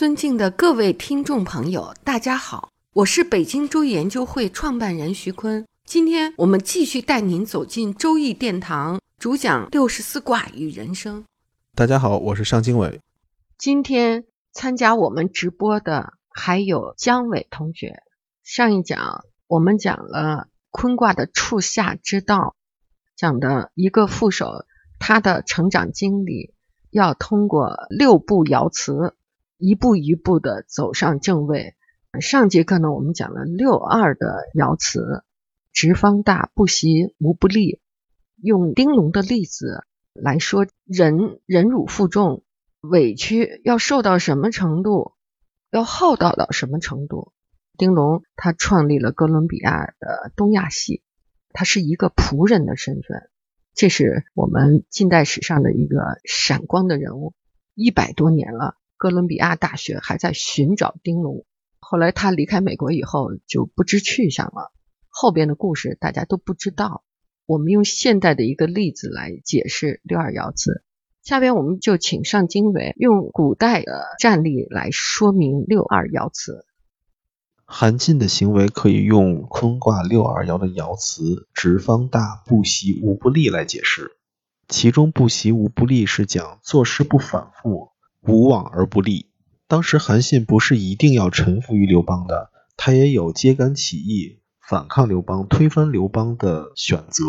尊敬的各位听众朋友，大家好，我是北京周易研究会创办人徐坤。今天我们继续带您走进周易殿堂，主讲六十四卦与人生。大家好，我是尚经纬。今天参加我们直播的还有姜伟同学。上一讲我们讲了坤卦的处下之道，讲的一个副手他的成长经历要通过六步爻辞。一步一步的走上正位。上节课呢，我们讲了六二的爻辞：直方大，不习无不利。用丁龙的例子来说，忍忍辱负重，委屈要受到什么程度，要厚道到什么程度？丁龙他创立了哥伦比亚的东亚系，他是一个仆人的身份，这是我们近代史上的一个闪光的人物，一百多年了。哥伦比亚大学还在寻找丁龙，后来他离开美国以后就不知去向了。后边的故事大家都不知道。我们用现代的一个例子来解释六二爻辞。下边我们就请上经纬用古代的战例来说明六二爻辞。韩信的行为可以用坤卦六二爻的爻辞“直方大，不习无不利”来解释。其中“不习无不利”是讲做事不反复。无往而不利。当时韩信不是一定要臣服于刘邦的，他也有揭竿起义、反抗刘邦、推翻刘邦的选择。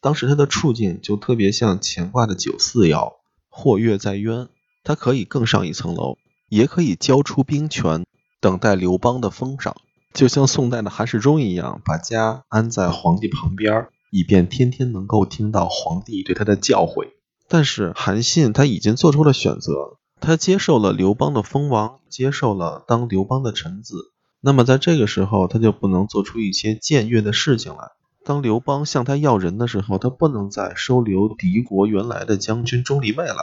当时他的处境就特别像乾卦的九四爻，或跃在渊，他可以更上一层楼，也可以交出兵权，等待刘邦的封赏，就像宋代的韩世忠一样，把家安在皇帝旁边，以便天天能够听到皇帝对他的教诲。但是韩信他已经做出了选择。他接受了刘邦的封王，接受了当刘邦的臣子。那么在这个时候，他就不能做出一些僭越的事情来。当刘邦向他要人的时候，他不能再收留敌国原来的将军钟离昧了。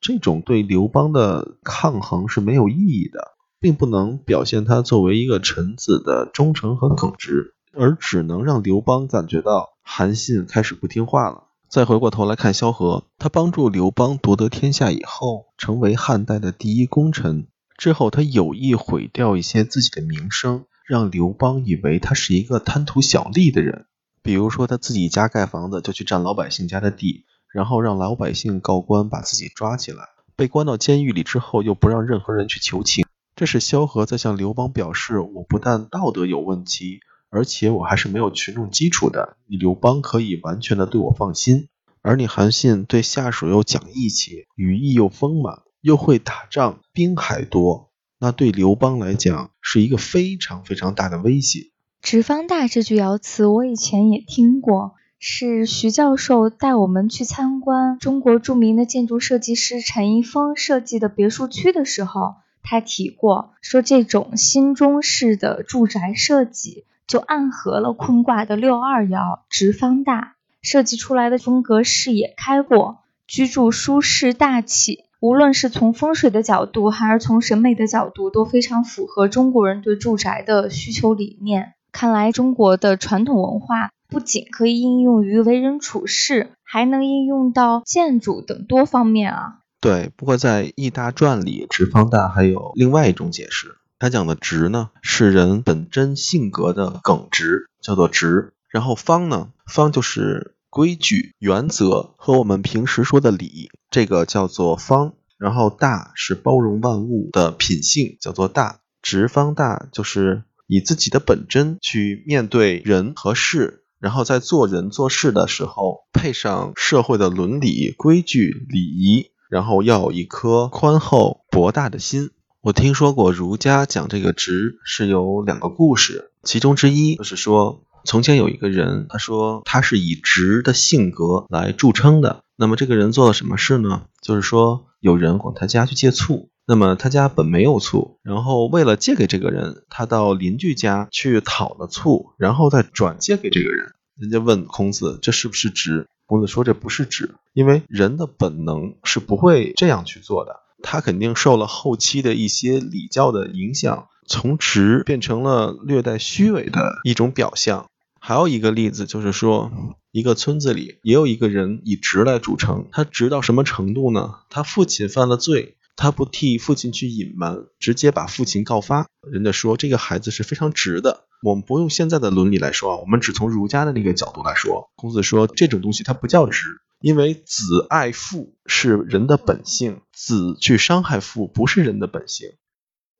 这种对刘邦的抗衡是没有意义的，并不能表现他作为一个臣子的忠诚和耿直，而只能让刘邦感觉到韩信开始不听话了。再回过头来看萧何，他帮助刘邦夺得天下以后，成为汉代的第一功臣。之后，他有意毁掉一些自己的名声，让刘邦以为他是一个贪图小利的人。比如说，他自己家盖房子就去占老百姓家的地，然后让老百姓告官把自己抓起来。被关到监狱里之后，又不让任何人去求情。这是萧何在向刘邦表示：我不但道德有问题。而且我还是没有群众基础的，你刘邦可以完全的对我放心，而你韩信对下属又讲义气，羽翼又丰满，又会打仗，兵还多，那对刘邦来讲是一个非常非常大的威胁。直方大这句爻辞我以前也听过，是徐教授带我们去参观中国著名的建筑设计师陈一峰设计的别墅区的时候，他提过，说这种新中式的住宅设计。就暗合了坤卦的六二爻，直方大设计出来的风格，视野开阔，居住舒适大气。无论是从风水的角度，还是从审美的角度，都非常符合中国人对住宅的需求理念。看来中国的传统文化不仅可以应用于为人处事，还能应用到建筑等多方面啊。对，不过在《易大传》里，直方大还有另外一种解释。他讲的直呢，是人本真性格的耿直，叫做直。然后方呢，方就是规矩、原则和我们平时说的礼，这个叫做方。然后大是包容万物的品性，叫做大。直方大就是以自己的本真去面对人和事，然后在做人做事的时候，配上社会的伦理规矩礼仪，然后要有一颗宽厚博大的心。我听说过儒家讲这个直是有两个故事，其中之一就是说，从前有一个人，他说他是以直的性格来著称的。那么这个人做了什么事呢？就是说，有人往他家去借醋，那么他家本没有醋，然后为了借给这个人，他到邻居家去讨了醋，然后再转借给这个人。人家问孔子这是不是直？孔子说这不是直，因为人的本能是不会这样去做的，他肯定受了后期的一些礼教的影响，从直变成了略带虚伪的一种表象。还有一个例子就是说，一个村子里也有一个人以直来著称。他直到什么程度呢？他父亲犯了罪，他不替父亲去隐瞒，直接把父亲告发。人家说这个孩子是非常直的。我们不用现在的伦理来说啊，我们只从儒家的那个角度来说。孔子说这种东西它不叫直，因为子爱父是人的本性，子去伤害父不是人的本性。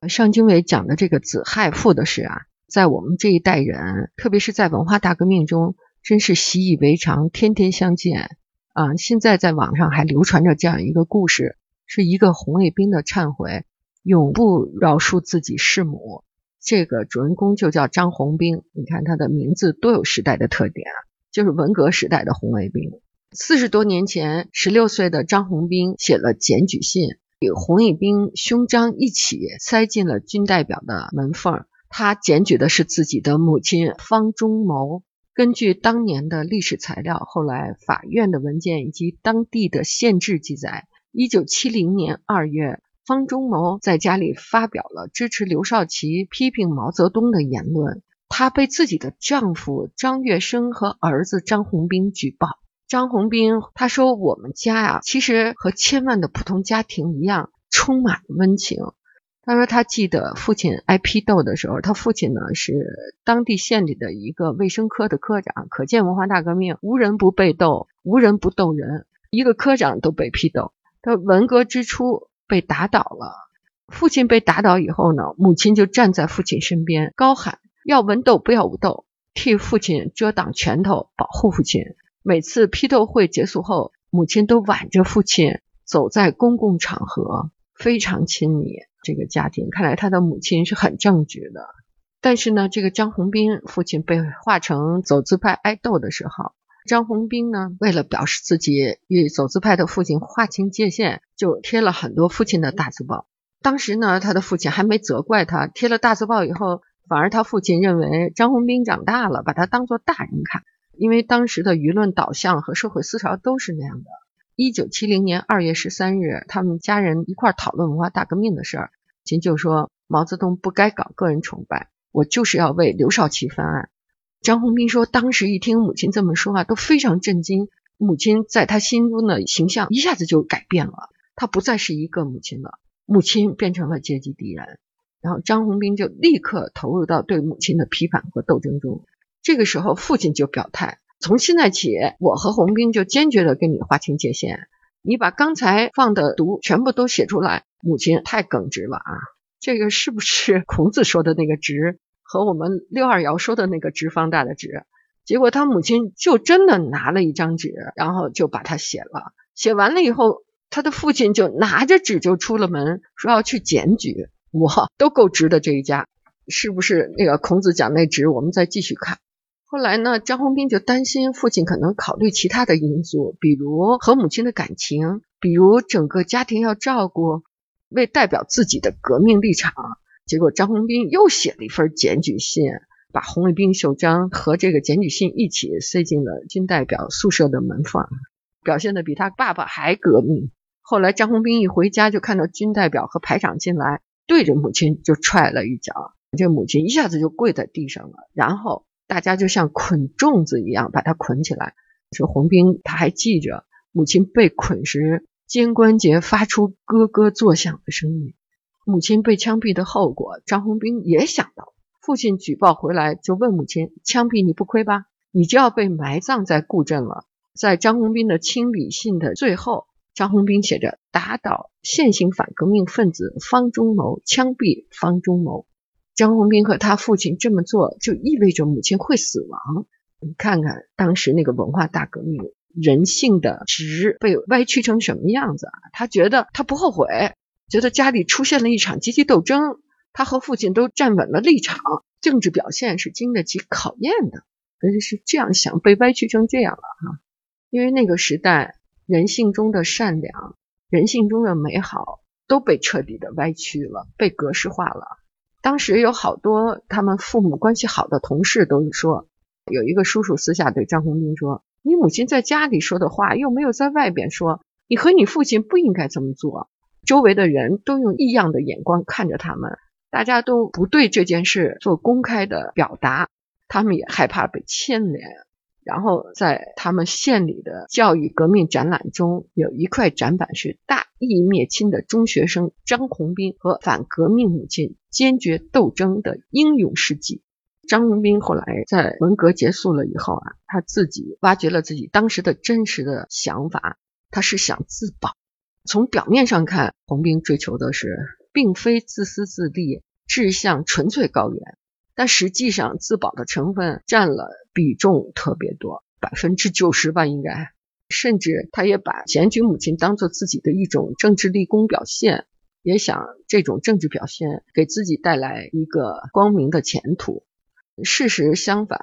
尚经纬讲的这个子害父的事啊。在我们这一代人，特别是在文化大革命中，真是习以为常，天天相见啊！现在在网上还流传着这样一个故事，是一个红卫兵的忏悔，永不饶恕自己弑母。这个主人公就叫张红兵，你看他的名字多有时代的特点啊，就是文革时代的红卫兵。四十多年前，十六岁的张红兵写了检举信，与红卫兵胸章一起塞进了军代表的门缝。他检举的是自己的母亲方中谋。根据当年的历史材料、后来法院的文件以及当地的县志记载，一九七零年二月，方中谋在家里发表了支持刘少奇、批评毛泽东的言论。她被自己的丈夫张月生和儿子张红兵举报。张红兵他说：“我们家呀，其实和千万的普通家庭一样，充满温情。”他说，他记得父亲挨批斗的时候，他父亲呢是当地县里的一个卫生科的科长。可见文化大革命无人不被斗，无人不斗人，一个科长都被批斗。他文革之初被打倒了，父亲被打倒以后呢，母亲就站在父亲身边，高喊要文斗不要武斗，替父亲遮挡拳头，保护父亲。每次批斗会结束后，母亲都挽着父亲走在公共场合，非常亲密。这个家庭看来，他的母亲是很正直的。但是呢，这个张红斌父亲被划成走资派挨斗的时候，张红兵呢，为了表示自己与走资派的父亲划清界限，就贴了很多父亲的大字报。当时呢，他的父亲还没责怪他，贴了大字报以后，反而他父亲认为张红兵长大了，把他当做大人看。因为当时的舆论导向和社会思潮都是那样的。一九七零年二月十三日，他们家人一块讨论文化大革命的事儿。秦就说：“毛泽东不该搞个人崇拜，我就是要为刘少奇翻案。”张宏斌说：“当时一听母亲这么说话，都非常震惊。母亲在他心中的形象一下子就改变了，他不再是一个母亲了，母亲变成了阶级敌人。然后张宏斌就立刻投入到对母亲的批判和斗争中。这个时候，父亲就表态：从现在起，我和洪兵就坚决的跟你划清界限。你把刚才放的毒全部都写出来。”母亲太耿直了啊！这个是不是 孔子说的那个“直”和我们六二爻说的那个“直方大”的“直”？结果他母亲就真的拿了一张纸，然后就把它写了。写完了以后，他的父亲就拿着纸就出了门，说要去检举。哇，都够直的这一家，是不是那个孔子讲那“直”？我们再继续看。后来呢，张宏斌就担心父亲可能考虑其他的因素，比如和母亲的感情，比如整个家庭要照顾。为代表自己的革命立场，结果张宏斌又写了一份检举信，把红卫兵袖章和这个检举信一起塞进了军代表宿舍的门缝，表现的比他爸爸还革命。后来张宏斌一回家，就看到军代表和排长进来，对着母亲就踹了一脚，这母亲一下子就跪在地上了。然后大家就像捆粽子一样把他捆起来。说红兵他还记着母亲被捆时。肩关节发出咯咯作响的声音。母亲被枪毙的后果，张红兵也想到。父亲举报回来，就问母亲：“枪毙你不亏吧？你就要被埋葬在固镇了。”在张红兵的亲笔信的最后，张红兵写着：“打倒现行反革命分子方中谋，枪毙方中谋。”张宏兵和他父亲这么做，就意味着母亲会死亡。你看看当时那个文化大革命。人性的直被歪曲成什么样子啊？他觉得他不后悔，觉得家里出现了一场阶级斗争，他和父亲都站稳了立场，政治表现是经得起考验的。可是是这样想，被歪曲成这样了哈。因为那个时代人性中的善良人性中的美好都被彻底的歪曲了，被格式化了。当时有好多他们父母关系好的同事都说，有一个叔叔私下对张红兵说：“你母亲在家里说的话又没有在外边说，你和你父亲不应该这么做。”周围的人都用异样的眼光看着他们，大家都不对这件事做公开的表达，他们也害怕被牵连。然后在他们县里的教育革命展览中，有一块展板是大义灭亲的中学生张宏斌和反革命母亲坚决斗争的英勇事迹。张宏斌后来在文革结束了以后啊，他自己挖掘了自己当时的真实的想法，他是想自保。从表面上看，洪斌追求的是并非自私自利，志向纯粹高远，但实际上自保的成分占了比重特别多，百分之九十吧，应该。甚至他也把检举母亲当做自己的一种政治立功表现，也想这种政治表现给自己带来一个光明的前途。事实相反，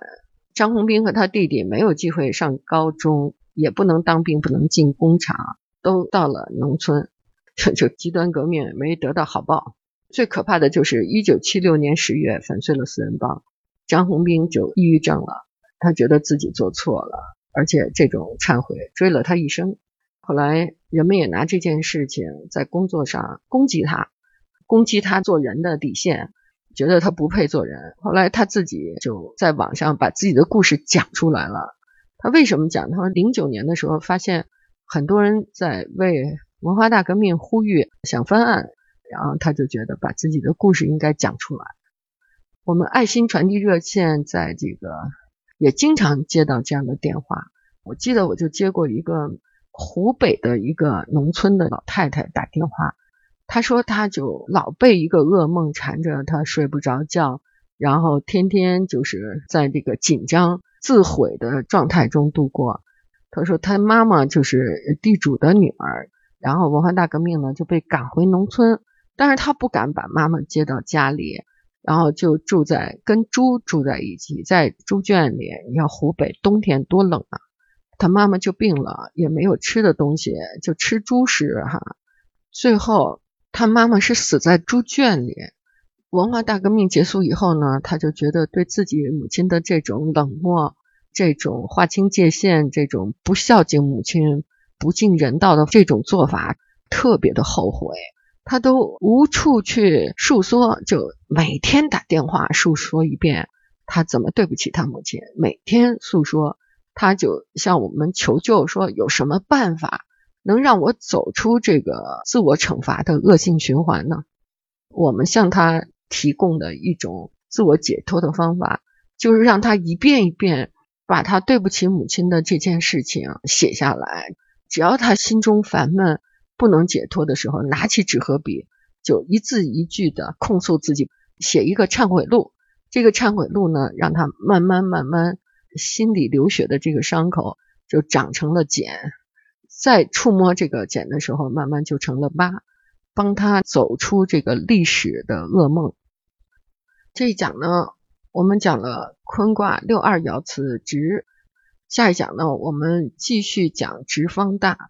张宏斌和他弟弟没有机会上高中，也不能当兵，不能进工厂。都到了农村，就极端革命没得到好报。最可怕的就是一九七六年十月粉碎了四人帮，张宏斌就抑郁症了。他觉得自己做错了，而且这种忏悔追了他一生。后来人们也拿这件事情在工作上攻击他，攻击他做人的底线，觉得他不配做人。后来他自己就在网上把自己的故事讲出来了。他为什么讲？他说零九年的时候发现。很多人在为文化大革命呼吁，想翻案，然后他就觉得把自己的故事应该讲出来。我们爱心传递热线在这个也经常接到这样的电话。我记得我就接过一个湖北的一个农村的老太太打电话，她说她就老被一个噩梦缠着，她睡不着觉，然后天天就是在这个紧张自毁的状态中度过。她说她妈妈就是地主的女儿，然后文化大革命呢就被赶回农村，但是她不敢把妈妈接到家里，然后就住在跟猪住在一起，在猪圈里。你看湖北冬天多冷啊，他妈妈就病了，也没有吃的东西，就吃猪食哈。最后他妈妈是死在猪圈里。文化大革命结束以后呢，他就觉得对自己母亲的这种冷漠。这种划清界限、这种不孝敬母亲、不尽人道的这种做法，特别的后悔。他都无处去诉说，就每天打电话诉说一遍他怎么对不起他母亲。每天诉说，他就向我们求救，说有什么办法能让我走出这个自我惩罚的恶性循环呢？我们向他提供的一种自我解脱的方法，就是让他一遍一遍。把他对不起母亲的这件事情写下来，只要他心中烦闷不能解脱的时候，拿起纸和笔，就一字一句的控诉自己，写一个忏悔录。这个忏悔录呢，让他慢慢慢慢心里流血的这个伤口就长成了茧，再触摸这个茧的时候，慢慢就成了疤，帮他走出这个历史的噩梦。这一讲呢。我们讲了坤卦六二爻辞直，下一讲呢，我们继续讲直方大。